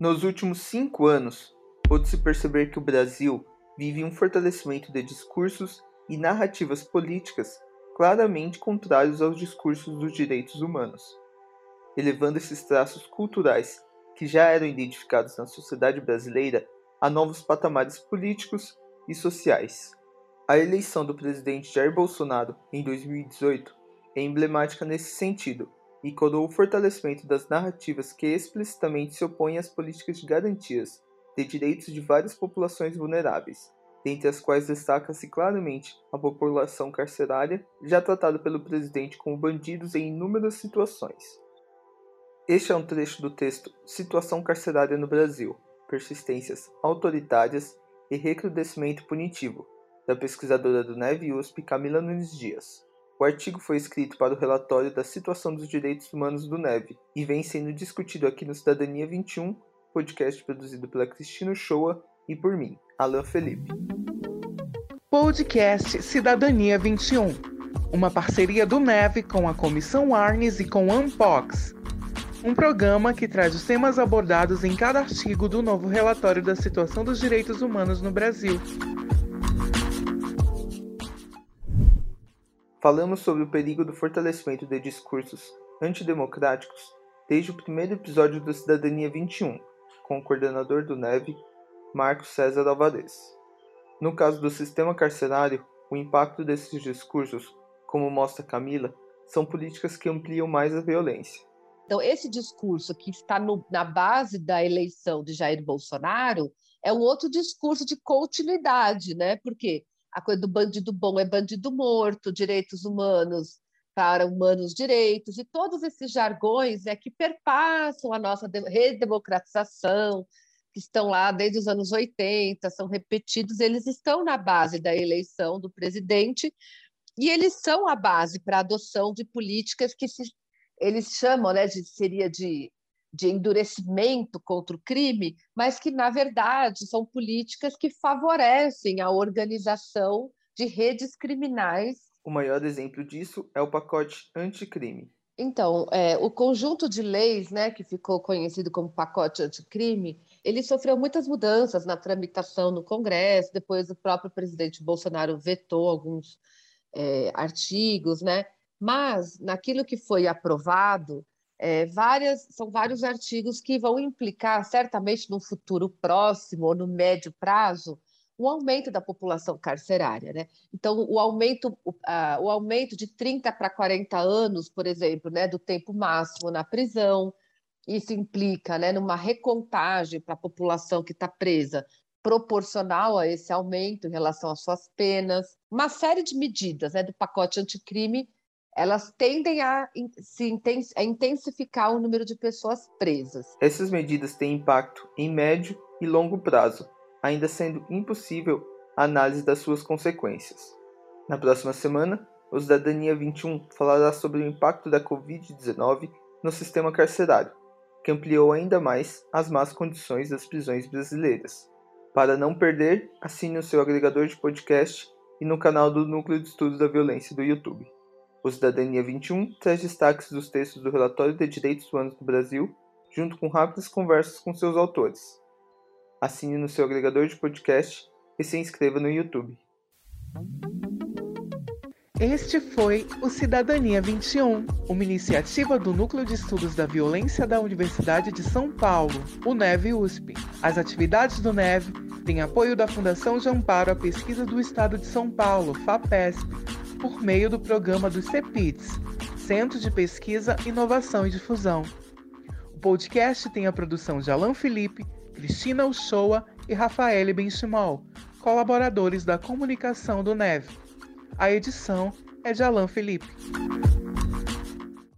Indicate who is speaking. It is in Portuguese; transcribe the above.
Speaker 1: Nos últimos cinco anos, pôde-se perceber que o Brasil vive um fortalecimento de discursos e narrativas políticas claramente contrários aos discursos dos direitos humanos, elevando esses traços culturais que já eram identificados na sociedade brasileira a novos patamares políticos e sociais. A eleição do presidente Jair Bolsonaro em 2018 é emblemática nesse sentido e coroa o fortalecimento das narrativas que explicitamente se opõem às políticas de garantias de direitos de várias populações vulneráveis, dentre as quais destaca-se claramente a população carcerária, já tratada pelo presidente como bandidos em inúmeras situações. Este é um trecho do texto Situação Carcerária no Brasil: Persistências Autoritárias e Recrudescimento Punitivo, da pesquisadora do NEV USP Camila Nunes Dias. O artigo foi escrito para o relatório da situação dos direitos humanos do NEV e vem sendo discutido aqui no Cidadania 21, podcast produzido pela Cristina Shoa e por mim, Alan Felipe.
Speaker 2: Podcast Cidadania 21, uma parceria do NEV com a Comissão Arnes e com Unpox. Um programa que traz os temas abordados em cada artigo do novo relatório da situação dos direitos humanos no Brasil.
Speaker 1: Falamos sobre o perigo do fortalecimento de discursos antidemocráticos desde o primeiro episódio do Cidadania 21, com o coordenador do NEV, Marcos César Alvarez. No caso do sistema carcerário, o impacto desses discursos, como mostra Camila, são políticas que ampliam mais a violência.
Speaker 3: Então, esse discurso que está no, na base da eleição de Jair Bolsonaro é um outro discurso de continuidade, né? Porque a coisa do bandido bom é bandido morto, direitos humanos para humanos direitos, e todos esses jargões é que perpassam a nossa redemocratização, que estão lá desde os anos 80, são repetidos, eles estão na base da eleição do presidente, e eles são a base para a adoção de políticas que se, eles chamam né, de seria de de endurecimento contra o crime, mas que, na verdade, são políticas que favorecem a organização de redes criminais.
Speaker 1: O maior exemplo disso é o pacote anticrime.
Speaker 3: Então, é, o conjunto de leis, né, que ficou conhecido como pacote anticrime, ele sofreu muitas mudanças na tramitação no Congresso. Depois, o próprio presidente Bolsonaro vetou alguns é, artigos, né? Mas naquilo que foi aprovado, é, várias, são vários artigos que vão implicar, certamente no futuro próximo ou no médio prazo, o aumento da população carcerária. Né? Então, o aumento, o, a, o aumento de 30 para 40 anos, por exemplo, né, do tempo máximo na prisão, isso implica né, numa recontagem para a população que está presa, proporcional a esse aumento em relação às suas penas, uma série de medidas né, do pacote anticrime elas tendem a, se, a intensificar o número de pessoas presas.
Speaker 1: Essas medidas têm impacto em médio e longo prazo, ainda sendo impossível a análise das suas consequências. Na próxima semana, o Cidadania 21 falará sobre o impacto da Covid-19 no sistema carcerário, que ampliou ainda mais as más condições das prisões brasileiras. Para não perder, assine o seu agregador de podcast e no canal do Núcleo de Estudos da Violência do YouTube. O Cidadania 21 traz destaques dos textos do Relatório de Direitos Humanos do Brasil, junto com rápidas conversas com seus autores. Assine no seu agregador de podcast e se inscreva no YouTube.
Speaker 2: Este foi o Cidadania 21, uma iniciativa do Núcleo de Estudos da Violência da Universidade de São Paulo, o NEV USP. As atividades do NEV têm apoio da Fundação de Amparo à Pesquisa do Estado de São Paulo, FAPESP, por meio do programa do CEPITS, Centro de Pesquisa, Inovação e Difusão. O podcast tem a produção de Alan Felipe, Cristina Uchoa e Rafael Benchimol, colaboradores da comunicação do NEV. A edição é de Alan Felipe.